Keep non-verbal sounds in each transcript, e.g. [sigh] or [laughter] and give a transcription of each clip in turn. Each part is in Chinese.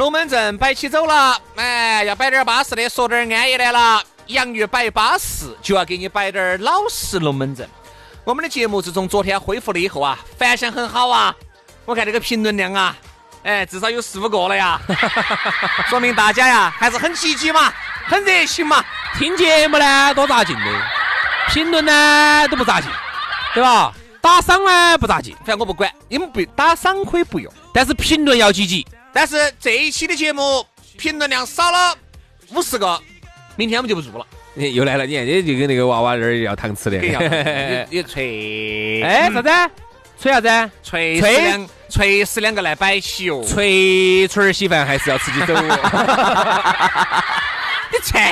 龙门阵摆起走了，哎，要摆点巴适的，说点安逸的了。洋芋摆巴适，就要给你摆点老实龙门阵。我们的节目自从昨天恢复了以后啊，反响很好啊。我看这个评论量啊，哎，至少有四五个了呀，[laughs] 说明大家呀还是很积极嘛，很热情嘛。听节目呢多扎劲的，评论呢都不扎劲，对吧？打赏呢不咋劲，反正我不管，你们不打赏可以不用，但是评论要积极。但是这一期的节目评论量少了五十个，明天我们就不做了。又来了，你看，这就跟那个娃娃那儿要糖吃的。你吹？[laughs] 哎，啥子？吹啥子？吹吹两吹死两个来摆起哦。吹吹儿稀饭还是要吃起走。[laughs] 你吹？[laughs]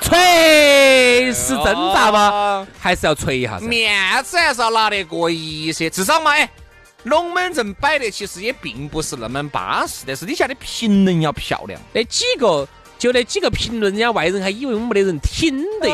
锤是挣扎吗？还是要锤一下？面子还是要拿得过一些，至少嘛，哎。龙门阵摆的其实也并不是那么巴适，但是底下的评论要漂亮。那几个就那几个评论，人家外人还以为我们没得人听的，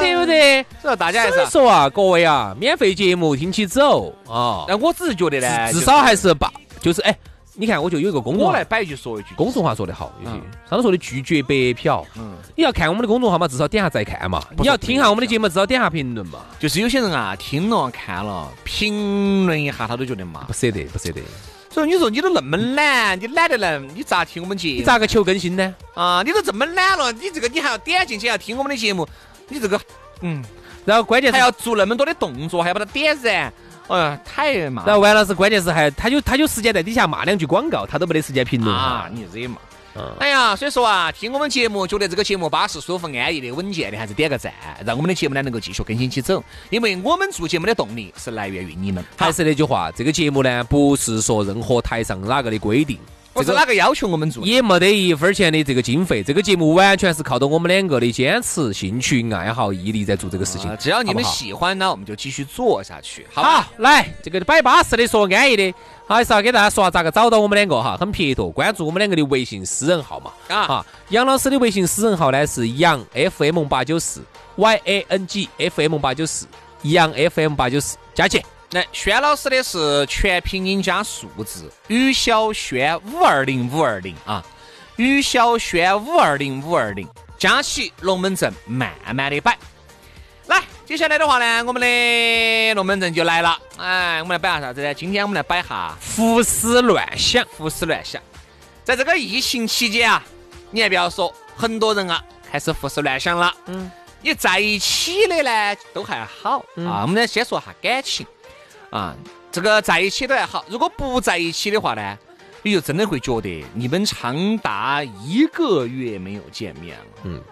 对不对？所以大家还是说啊，各位啊，免费节目听起走啊。那我只是觉得呢，至少还是把，就是哎。你看，我就有一个公众号，我来摆一句说一句，公众号说得好，有些上头说的拒绝白嫖。嗯，你要看我们的公众号嘛，至少点下再看嘛。你要听下我们的节目，至少点下评论嘛。就是有些人啊，听了看了，评论一下，他都觉得嘛，不舍得，不舍得。所以你说你都那么懒，你懒得来，你咋听我们节目？你咋个求更新呢？啊，你都这么懒了，你这个你还要点进去要听我们的节目，你这个嗯，然后关键还要做那么多的动作，还要把它点燃。哎呀，太骂！然后完了是关键是还他就他就时间在底下骂两句广告，他都没得时间评论啊！你惹嘛？哎呀，所以说啊，听我们节目觉得这个节目巴适、舒服、安逸的、稳健的，还是点个赞，让我们的节目呢能够继续更新起走。因为我们做节目的动力是来源于你们。还是那句话，这个节目呢不是说任何台上哪个的规定。或者哪个要求我们做，也没得一分钱的这个经费。这个节目完全是靠着我们两个的坚持、兴趣、爱好、毅力在做这个事情。只要你们喜欢呢，我们就继续做下去。好，来这个摆巴适的，说安逸的，还是要给大家说下咋个找到我们两个哈，很撇脱，关注我们两个的微信私人号嘛。啊，杨老师的微信私人号呢是杨 FM 八九四 Y A N G F M 八九四，杨 FM 八九四，加起。来，轩老师的是全拼音加数字，于小轩五二零五二零啊，于小轩五二零五二零，加起龙门阵慢慢的摆。来，接下来的话呢，我们的龙门阵就来了。哎，我们来摆下啥子呢？今天我们来摆下胡思乱想，胡思乱想。在这个疫情期间啊，你还不要说，很多人啊开始胡思乱想了。嗯，你在一起的呢都还好啊。我们呢先说下感情。啊，这个在一起都还好，如果不在一起的话呢，你就真的会觉得你们长达一个月没有见面了，嗯，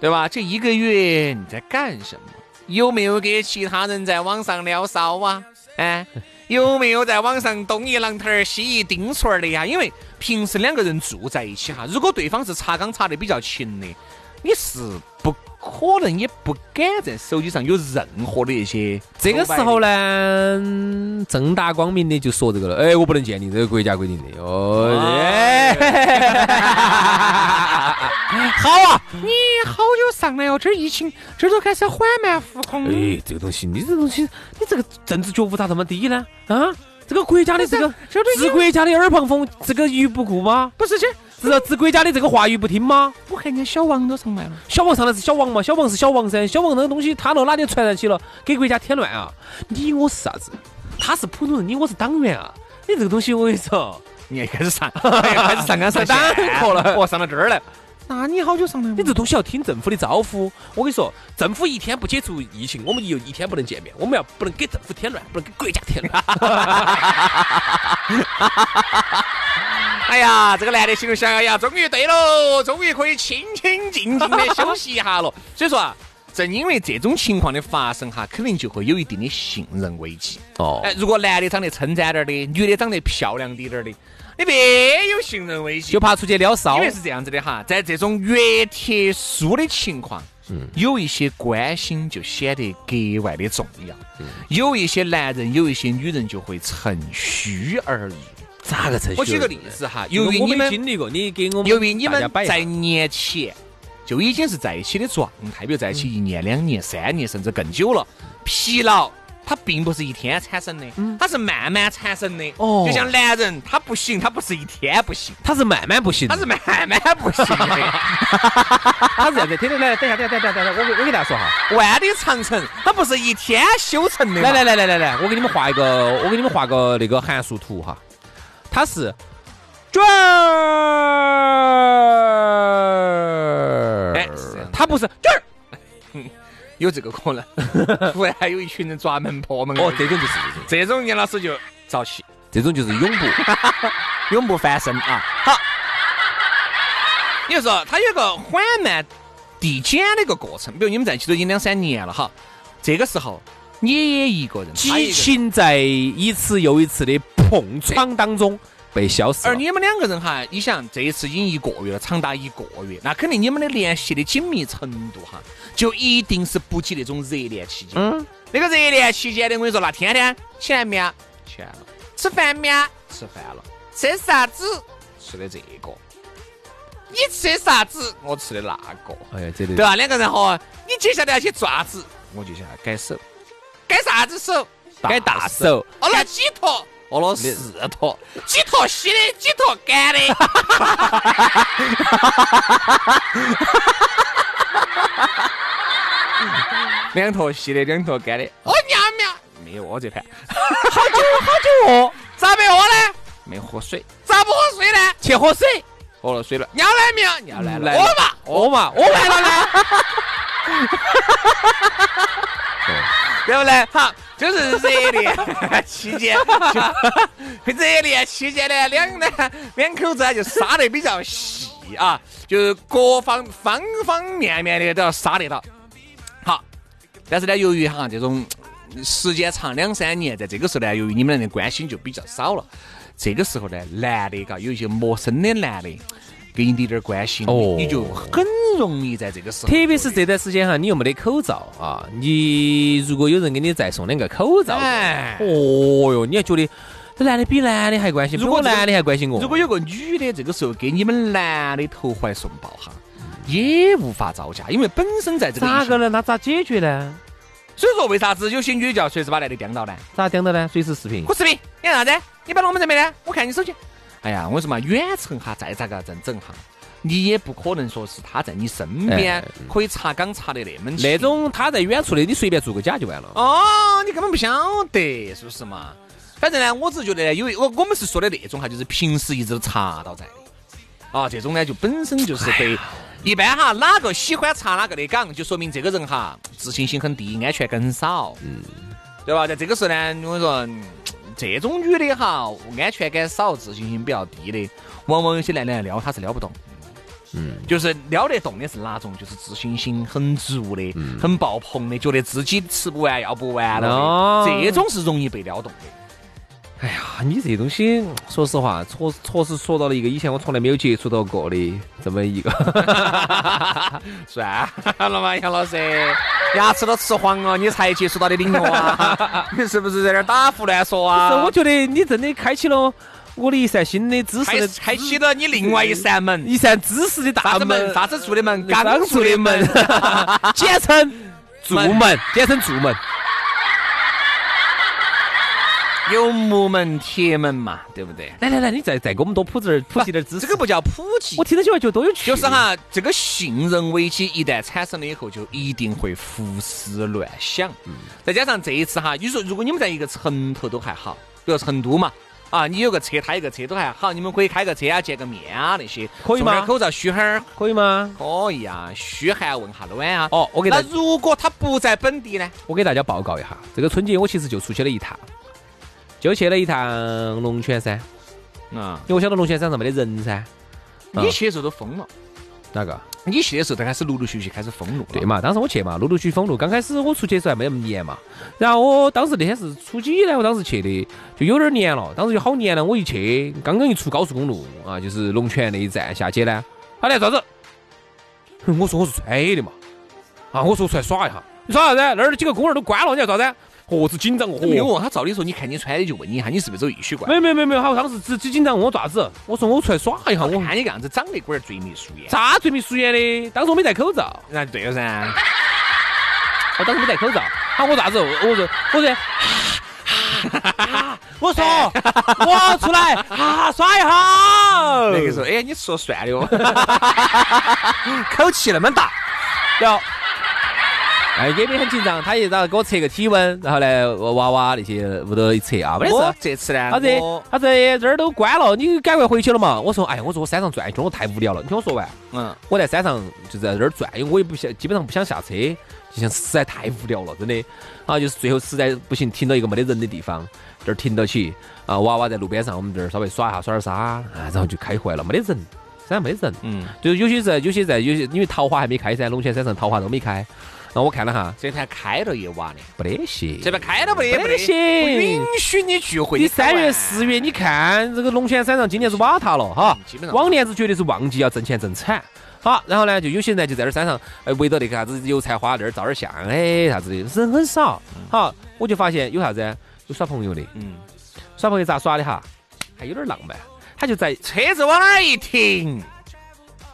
对吧？这一个月你在干什么？有没有给其他人在网上聊骚啊？哎，有没有在网上东一榔头儿西一钉锤儿的呀？因为平时两个人住在一起哈，如果对方是查岗查得比较勤的，你是不。可能也不敢在手机上有任何的一些。这个时候呢，正大光明的就说这个了。哎，我不能见你，这个国家规定的。哦，[laughs] 好啊，你好久上来哦？这疫情这都开始缓慢复工。哎，这个东西，你这东西，你这个政治觉悟咋这么低呢？啊，这个国家的这个治国家的耳旁风，这个于不顾吗？不是这。是治国家的这个话语不听吗？我看见小王都上来了，小王上来是小王嘛？小王是小王噻，小王那个东西，他到哪里传染起了，给国家添乱啊？你我是啥子？他是普通人，你我是党员啊！你这个东西我跟你说，[laughs] 你也开始上，[laughs] 开始上纲上线课了 [laughs] 我，上到这儿来。那你好久上来？你这东西要听政府的招呼。我跟你说，政府一天不解除疫情，我们又一天不能见面。我们要不能给政府添乱，不能给国家添乱。[laughs] 哎呀，这个男的心里想，哎呀，终于对喽，终于可以清清静静的休息一下了。[laughs] 所以说啊，正因为这种情况的发生哈，肯定就会有一定的信任危机。哦，哎，如果男的长得称赞点儿的，女的长得漂亮滴点儿的，你别有信任危机，就怕出去撩骚。因为是这样子的哈，在这种越特殊的情况，嗯，有一些关心就显得格外的重要。嗯，有一些男人，有一些女人就会趁虚而入。咋个趁虚？我举个例子哈，由于你们经历过，你给我们，由于你们在年前就已经是在一起的状态，比如在一起一年、两年、三年，甚至更久了，疲劳。它并不是一天产生的，它是慢慢产生的。哦，就像男人，他不行，他不是一天不行，他是慢慢不行，他是慢慢不行的。他是 [laughs] 这样子，听听来，等下，等下，等下，等下，我给我给大家说哈，万里长城，它不是一天修成的。来来来来来来，我给你们画一个，我给你们画个那个函数图哈，它是卷儿，哎，它不是卷儿。有这个可能，[laughs] 突然还有一群人抓门破门哦，这种就是这种，这种严老师就着气，这种就是永不 [laughs] 永不翻身啊！好，你就说他有个缓慢递减的一个过程，比如你们在一起都已经两三年了哈，这个时候你也一个人，激情在一次又一次的碰撞当中。被消失。而你们两个人哈，你想这一次已经一个月了，长达一个月，那肯定你们的联系的紧密程度哈，就一定是不及那种热恋期间。嗯，那个热恋期间的，我跟你说，那天天起来没有？起来了。吃饭没有？吃饭了。吃啥子？吃的这个。你吃的啥子？我吃的那个。哎呀，这对吧？两个人哈，你接下来要去做啥子？我就想改手。改啥子手？改大手。哦，那几坨？喝了四坨，几坨稀的，几坨干的，两坨稀的，两坨干的。哦，尿没有？没有，我这盘。好久好久饿，咋没饿呢？没喝水。咋不喝水呢？去喝水。喝了水了。尿来没有？尿来了。喝嘛，饿嘛，饿完了呢。[laughs] 对不对？好。就是热恋期间，热恋期间呢，两呢两口子就杀得比较细啊，就是各方方方面面的都要杀得到。好，但是呢，由于哈这种时间长两三年，在这个时候呢，由于你们俩的关心就比较少了，这个时候呢，男的嘎有一些陌生的男的。给你点点关心，哦，你就很容易在这个时候，特别是这段时间哈，你又没得口罩啊，你如果有人给你再送两个口罩，哎，哦哟，你还觉得这男的比男的还关心，如果男的还关心我，如果有个女的这个时候给你们男的投怀送抱哈，也无法招架，因为本身在这个咋个呢？那咋解决呢？所以说，为啥子有些女的要随时把男的盯到呢？咋盯到呢？随时视频，我视频，你干啥子？你摆龙门阵没呢？我看你手机。哎呀，我说嘛，远程哈，再咋个整整哈，你也不可能说是他在你身边可以查岗查的那么那种他在远处的，你随便做个假就完了。哦，你根本不晓得，是不是嘛？反正呢，我只是觉得呢，因为我我们是说的那种哈，就是平时一直都查到在的。啊，这种呢就本身就是对，一般哈，哪个喜欢查哪个的岗，就说明这个人哈自信心很低，安全感很少，嗯，对吧？在这个时候呢，我说。这种女的哈，安全感少，自信心比较低的，往往有些男的撩她是撩不动。嗯，就是撩得动的是哪种？就是自信心很足的，很爆棚的，觉得自己吃不完要不完了的，这种是容易被撩动的。哎呀，你这东西，说实话，确确实说到了一个以前我从来没有接触到过的这么一个，[laughs] [laughs] 算了嘛，杨老师，牙齿都吃黄了，你才接触到的领域啊？[laughs] 你是不是在这打胡乱说啊？我觉得你真的开启了我的一扇新的知识，开启了你另外一扇门，一扇知识的大门，啥子住的门？刚住的门，简称住门，简称住门。有木门铁门嘛，对不对？来来来，你再再给我们多普及点普及点知识。这个不叫普及，我听到起来觉得多有趣。就是哈，这个信任危机一旦产生了以后，就一定会胡思乱想。嗯。再加上这一次哈，你说如果你们在一个城头都还好，比如成都嘛，啊，你有个车，他有个车都还好，你们可以开个车啊，见个面啊那些，可以吗口罩嘘哈儿，可以吗？可以啊，嘘寒问下暖啊。哦，我给大那如果他不在本地呢？我给大家报告一下，这个春节我其实就出去了一趟，就去了一趟龙泉山。啊，因为我晓得龙泉山上没得人噻。你去的时候都封了，哪个？你去的时候都开始陆陆续续开始封路。对嘛？当时我去嘛，陆陆续续封路。刚开始我出去的时候还没那么严嘛。然后我当时那天是初几呢？我当时去的就有点黏了。当时就好黏了。我一去，刚刚一出高速公路啊，就是龙泉那一站下去呢，他来啥子？[laughs] 我说我是穿的嘛。啊，我说出来耍一下。你耍啥子？那儿几个公园都关了，你要啥子？何止紧张哦！没有问他，照理说你看你穿的就问你一下，你是不是走艺术馆？没有没有没有没有，好，当时只只紧张问我爪子。我说我出来耍一下，我看你个样子长得龟儿嘴眉鼠眼。啥嘴眉鼠眼的？当时我没戴口罩。那对了噻。[laughs] 我当时没戴口罩。喊，我咋子？我说我说，我说我出来啊耍一下。那个时候，哎，你说算了哦，[laughs] 口气那么大，然后。哎，也没很紧张，他一然后给我测个体温，然后呢，娃娃那些屋头一测啊，没得事。这次呢，他这他这这儿都关了，你赶快回去了嘛。我说，哎，我说我山上转一圈，我太无聊了。你听我说完，嗯，我在山上就在这儿转，因为我也不想，基本上不想下车，就像实在太无聊了，真的。啊，就是最后实在不行，停到一个没得人的地方，这儿停到起，啊，娃娃在路边上，我们这儿稍微耍一下，耍点沙，啊，然后就开回来了，没得人，山上没得人，嗯，就有些在，有些在，有些因为桃花还没开噻，龙泉山上桃花都没开。那我看了哈，这台开了一晚呢，不得行。这边开了不得，不得行。不允许你聚会。你三月四月，你看这个龙泉山上今年是瓦塌了哈，往年子绝对是旺季，要挣钱挣惨。好，然后呢，就有些人就在这山上，哎，围着那个啥子油菜花那儿照点相，哎，啥子的，人很少。好，我就发现有啥子，有耍朋友的。嗯。耍朋友咋耍的哈？还有点浪漫，他就在车子往那儿一停。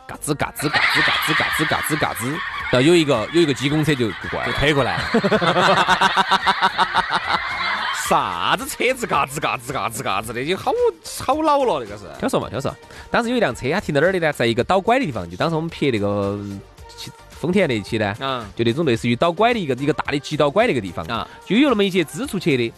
嘎吱嘎吱嘎吱嘎吱嘎吱嘎吱嘎吱，然后有一个有一个机工车就过来，就推过来。[laughs] 啥子车子嘎吱嘎吱嘎吱嘎吱的，就好好老了那个是。听说嘛，听说。当时有一辆车，它停到哪儿的呢？在一个倒拐的地方。就当时我们拍那个丰田那一期呢，嗯，就那种类似于倒拐的一个一个大的急倒拐那个地方啊，就有那么一节支出去的。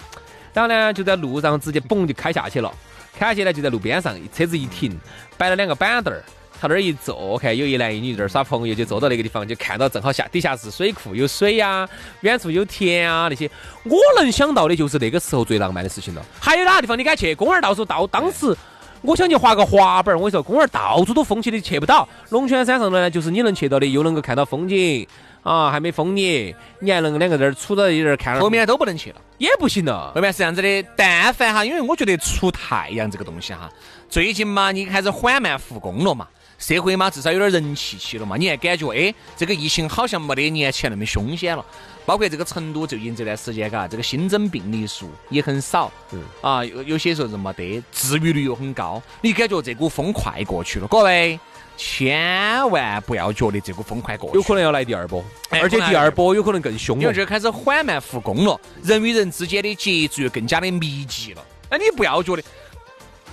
然后呢，就在路上直接嘣就开下去了。开下去呢，就在路边上，车子一停，摆了两个板凳儿。他那儿一坐，看有一男一女在那儿耍朋友，就坐到那个地方，就看到正好下底下是水库，有水呀，远处有田啊那些。我能想到的就是那个时候最浪漫的事情了。还有哪个地方你敢去？公园到处到，当时我想去滑个滑板儿，我跟你说，公园到处都封起的，去不到。龙泉山上呢，就是你能去到的，又能够看到风景啊，还没封你，你还能两个在那儿杵到一点看。后面都不能去了，也不行了。后面是这样子的，但凡哈，因为我觉得出太阳这个东西哈，最近嘛，你开始缓慢复工了嘛。社会嘛，至少有点人气起了嘛，你还感觉哎，这个疫情好像没得年前那么凶险了。包括这个成都最近这段时间，嘎，这个新增病例数也很少，嗯，啊，有有些时候是没得，治愈率又很高，你感觉这股风快过去了。各位千万不要觉得这股风快过去，有可能要来第二波，而且第二波有可能更凶。因为这开始缓慢复工了，人与人之间的接触又更加的密集了。哎你不要觉得。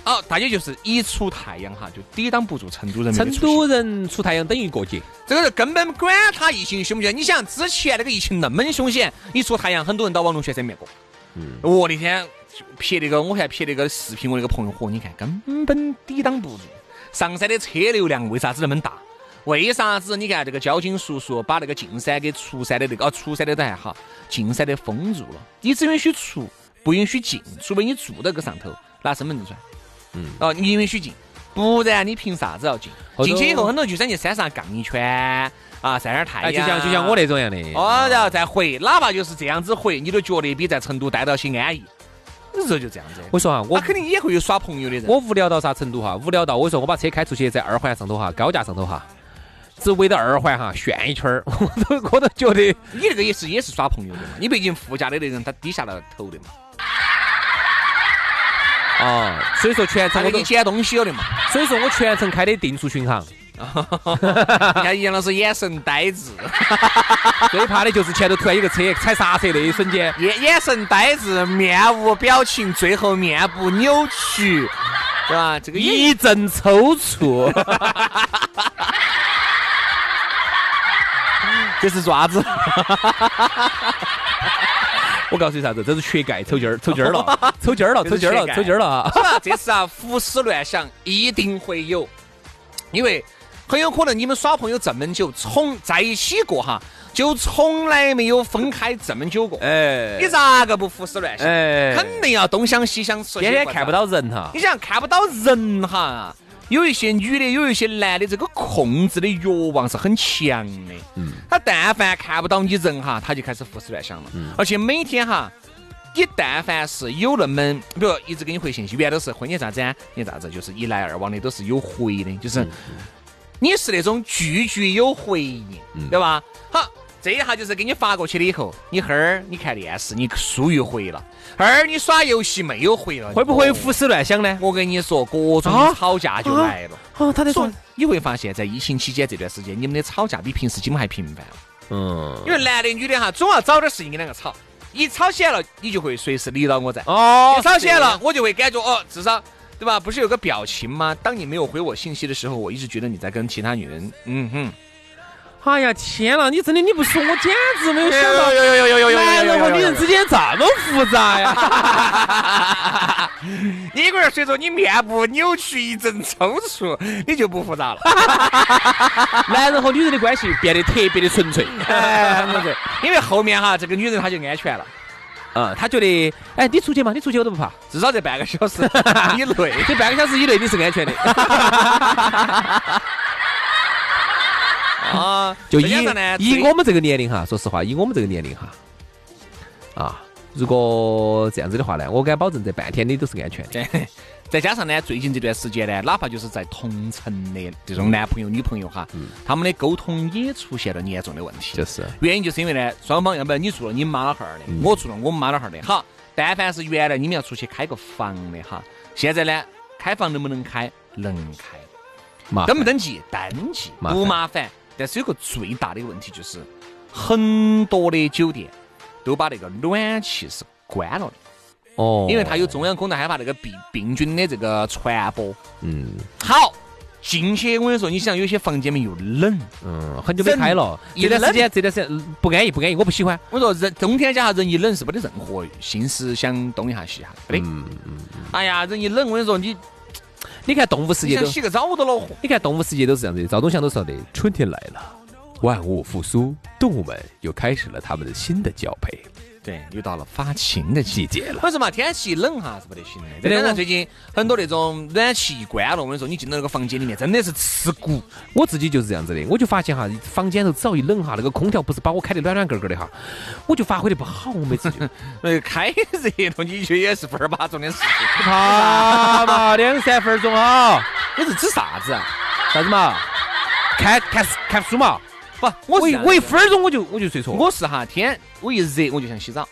好，大家就是一出太阳哈，就抵挡不住成都人。成都人出太阳等于过节，这个是根本管他疫情凶不凶。你想之前那个疫情那么凶险，一出太阳，很多人到网龙泉山面过。嗯，我那天拍那个，我还拍那个视频，我那个朋友嚯，你看根本抵挡不住上山的车流量，为啥子那么大？为啥子？你看这个交警叔叔把那个进山给出山的那个，哦，出山的都还好，进山的封住了，你只允许出，不允许进，除非你住到个上头拿身份证出来。嗯，哦，你允许进，不然你凭啥子要进？进去以后，很多就想去山上杠一圈啊，晒点太阳，就像就像我那种样的。哦，然后再回，哪怕就是这样子回，你都觉得比在成都待到些安逸。有时候就这样子。我说哈，我肯定也会有耍朋友的人。我无聊到啥程度哈？无聊到我说我把车开出去，在二环上头哈，高架上头哈，只围着二环哈旋一圈儿，[laughs] 我都我都觉得你那个也是也是耍朋友的嘛？你毕竟副驾的那人他低下了头的嘛。啊，所以说全程我都捡东西了的嘛，所以说我全程开的定速巡航。[laughs] 你看杨老师眼神呆滞，[laughs] 最怕的就是前头突然有个车踩刹车那一瞬间，眼眼神呆滞，面无表情，最后面部扭曲，对吧？这个一阵抽搐，[laughs] 这是爪子。我告诉你啥子，这是缺钙抽筋儿，抽筋儿了，抽筋儿了，抽筋儿了，抽筋儿了？这次啊，胡思乱想一定会有，因为很有可能你们耍朋友这么久，从在一起过哈，就从来没有分开这么久过。哎，你咋个不胡思乱想？哎，肯定要东想西想，天天看不。到人哈你。想看不到人哈，有一些女的，有一些男的，这个控制的欲望是很强的。嗯，他但凡看不到你人哈，他就开始胡思乱想了。嗯，而且每天哈，你但凡是有那么，比如一直给你回信息，原来都是婚你咋子啊？你咋子？就是一来二往的都是有回的，就是你是那种句句有回应，对吧？好。这一下就是给你发过去了以后，你哈儿你看电视，你书又回了；哈儿你耍游戏没有回了，会不会胡思乱想呢？我跟你说，各种吵架就来了。哦，他在说，你会发现在疫情期间这段时间，你们的吵架比平时基本还频繁了。嗯，因为男的女的哈，总要找点事情跟两个吵。一吵起来了，你就会随时理到我在。哦，一吵起来了，我就会感觉哦，至少对吧？不是有个表情吗？当你没有回我信息的时候，我一直觉得你在跟其他女人。嗯哼。哎呀天呐，你真的你不说，我简直没有想到，有有有有有有男人和女人之间这么复杂呀！你一个人随着你面部扭曲一阵抽搐，你就不复杂了。男人和女人的关系变得特别的纯粹，因为后面哈，这个女人她就安全了。嗯，她觉得，哎，你出去嘛，你出去我都不怕，至少在半个小时以内，这半个小时以内你是安全的。啊，就以以我们这个年龄哈，说实话，以我们这个年龄哈，啊，如果这样子的话呢，我敢保证这半天你都是安全的。[laughs] 再加上呢，最近这段时间呢，哪怕就是在同城的这种男朋友、女朋友哈，他们的沟通也出现了严重的问题。就是原因就是因为呢，双方要不然你住了你妈老汉儿的，我住了我们妈老汉儿的。好，但凡是原来你们要出去开个房的哈，现在呢，开房能不能开？能开。登不登记？登记，不麻烦。但是有个最大的问题就是，很多的酒店都把那个暖气是关了的。哦，因为它有中央空调，害怕那个病病菌的这个传播。嗯，好，进去我跟你说，你想有些房间里又冷，嗯，很久没开了，这段时间这段时间不安逸，不安逸，我不喜欢。我说人冬天家下人一冷是没得任何心思想东一下西一下，没得。嗯嗯。哎呀，人一冷，我跟你说你。你看动物世界都洗个澡都恼火。你看动物世界都是这样子，赵忠祥都说的：“春天来了，万物复苏，动物们又开始了他们的新的交配。”对，又到了发情的季节了。为什么天气冷哈是不得行的？再加上最近很多那种暖气一关了，我跟你说，你进到那个房间里面真的是刺骨。我自己就是这样子的，我就发现哈，房间头只要一冷哈，那个空调不是把我开的暖暖个个的哈，我就发挥的不好。我每次就呃 [laughs] 开热了，你却也是分儿八钟的事情。[laughs] 怕嘛，两三分钟啊！你是指啥子啊？啥子嘛？看看看书嘛？不，我我一分钟我就我就睡着。我是哈天，我一热我就想洗澡。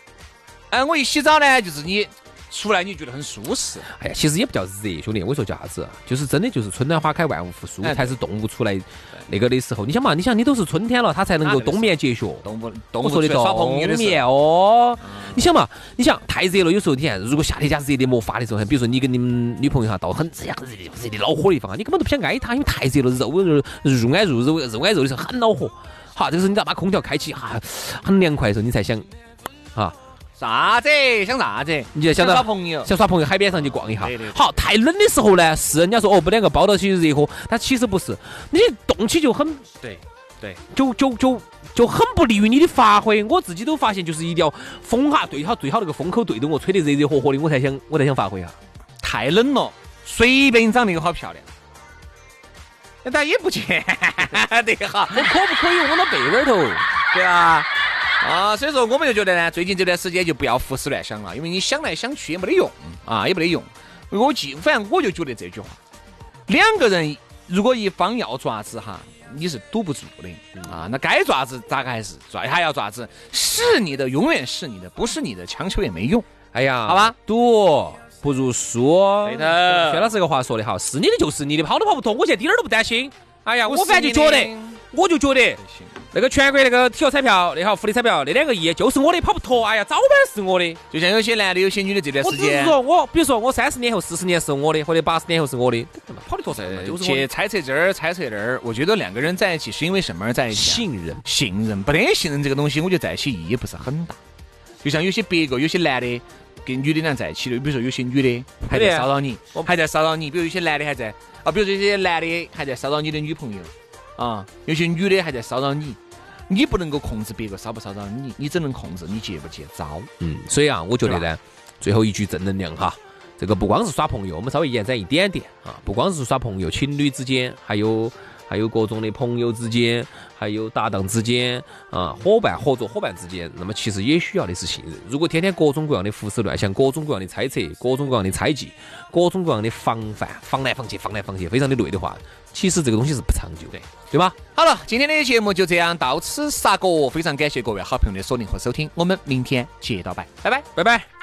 哎，我一洗澡呢，就是你出来你觉得很舒适。哎呀，其实也不叫热，兄弟，我说叫啥子？就是真的就是春暖花开，万物复苏，才是动物出来那个的时候。你想嘛，你想你都是春天了，它才能够冬眠结雪。动物动物说的冬眠哦。你想嘛，你想太热了，有时候你看，如果夏天家热的没法的时候，比如说你跟你们女朋友哈到很热很热热的恼火的地方，你根本都不想挨她，因为太热了，肉肉入挨入肉肉挨肉的时候很恼火。好，这个时候你只要把空调开启，哈，很凉快的时候，你才想啊。啥子？想啥子？你就想耍朋友，想耍朋友，海边上去逛一下。好，太冷的时候呢，是人家说哦，不两个抱到起热和，但其实不是，你动起就很对对，就就就就很不利于你的发挥。我自己都发现，就是一定要风哈对好最好那个风口对着我，吹得热热和和的，我才想我才想发挥哈。太冷了，随便长得有好漂亮，[laughs] 但也不见 [laughs] 得哈。我可不可以窝到被窝头？对啊。啊，所以说我们就觉得呢，最近这段时间就不要胡思乱想了，因为你想来想去也没得用啊，也没得用。我记，反正我就觉得这句话，两个人如果一方要爪子哈，你是堵不住的啊。那该爪子咋个还是爪，还要爪子，是你的永远是你的，不是你的强求也没用。哎呀，好吧，赌不如输。对的，薛老师这个话说的好，是你的就是你的，跑都跑不脱，我现在一点儿都不担心。哎呀，我反正就觉得，我就觉得。那个全国那个体育彩票，那好福利彩票，那两个亿就是我的，跑不脱。哎呀，早晚是我的。就像有些男的，有些女的，这段时间，我只是说我，比如说我三十年后、四十年是我的，或者八十年后是我的，跑得脱噻。就是去猜测这儿，猜测那儿。我觉得两个人在一起是因为什么而在一起？信任，信任，不得信任这个东西，我觉得在一起意义不是很大。就像有些别个有些男的跟女的俩在一起的，比如说有些女的还在骚扰你，还在骚扰你，比如有些男的还在啊，比如这些男的还在骚扰你的女朋友啊，有些女的还在骚扰你，你不能够控制别个骚不骚扰你，你只能控制你接不接招。嗯，所以啊，我觉得呢，最后一句正能量哈。这个不光是耍朋友，我们稍微延展一点点啊，不光是耍朋友，情侣之间，还有还有各种的朋友之间，还有搭档之间啊，伙伴合作伙伴之间，那么其实也需要的是信任。如果天天各种各样的胡思乱想，各种各样的猜测，各种各样的猜忌，各种各样的防范，防来防去，防来防去，非常的累的话，其实这个东西是不长久的，对吧？好了，今天的节目就这样到此杀过，非常感谢各位好朋友的锁定和收听，我们明天接到拜，拜拜，拜拜。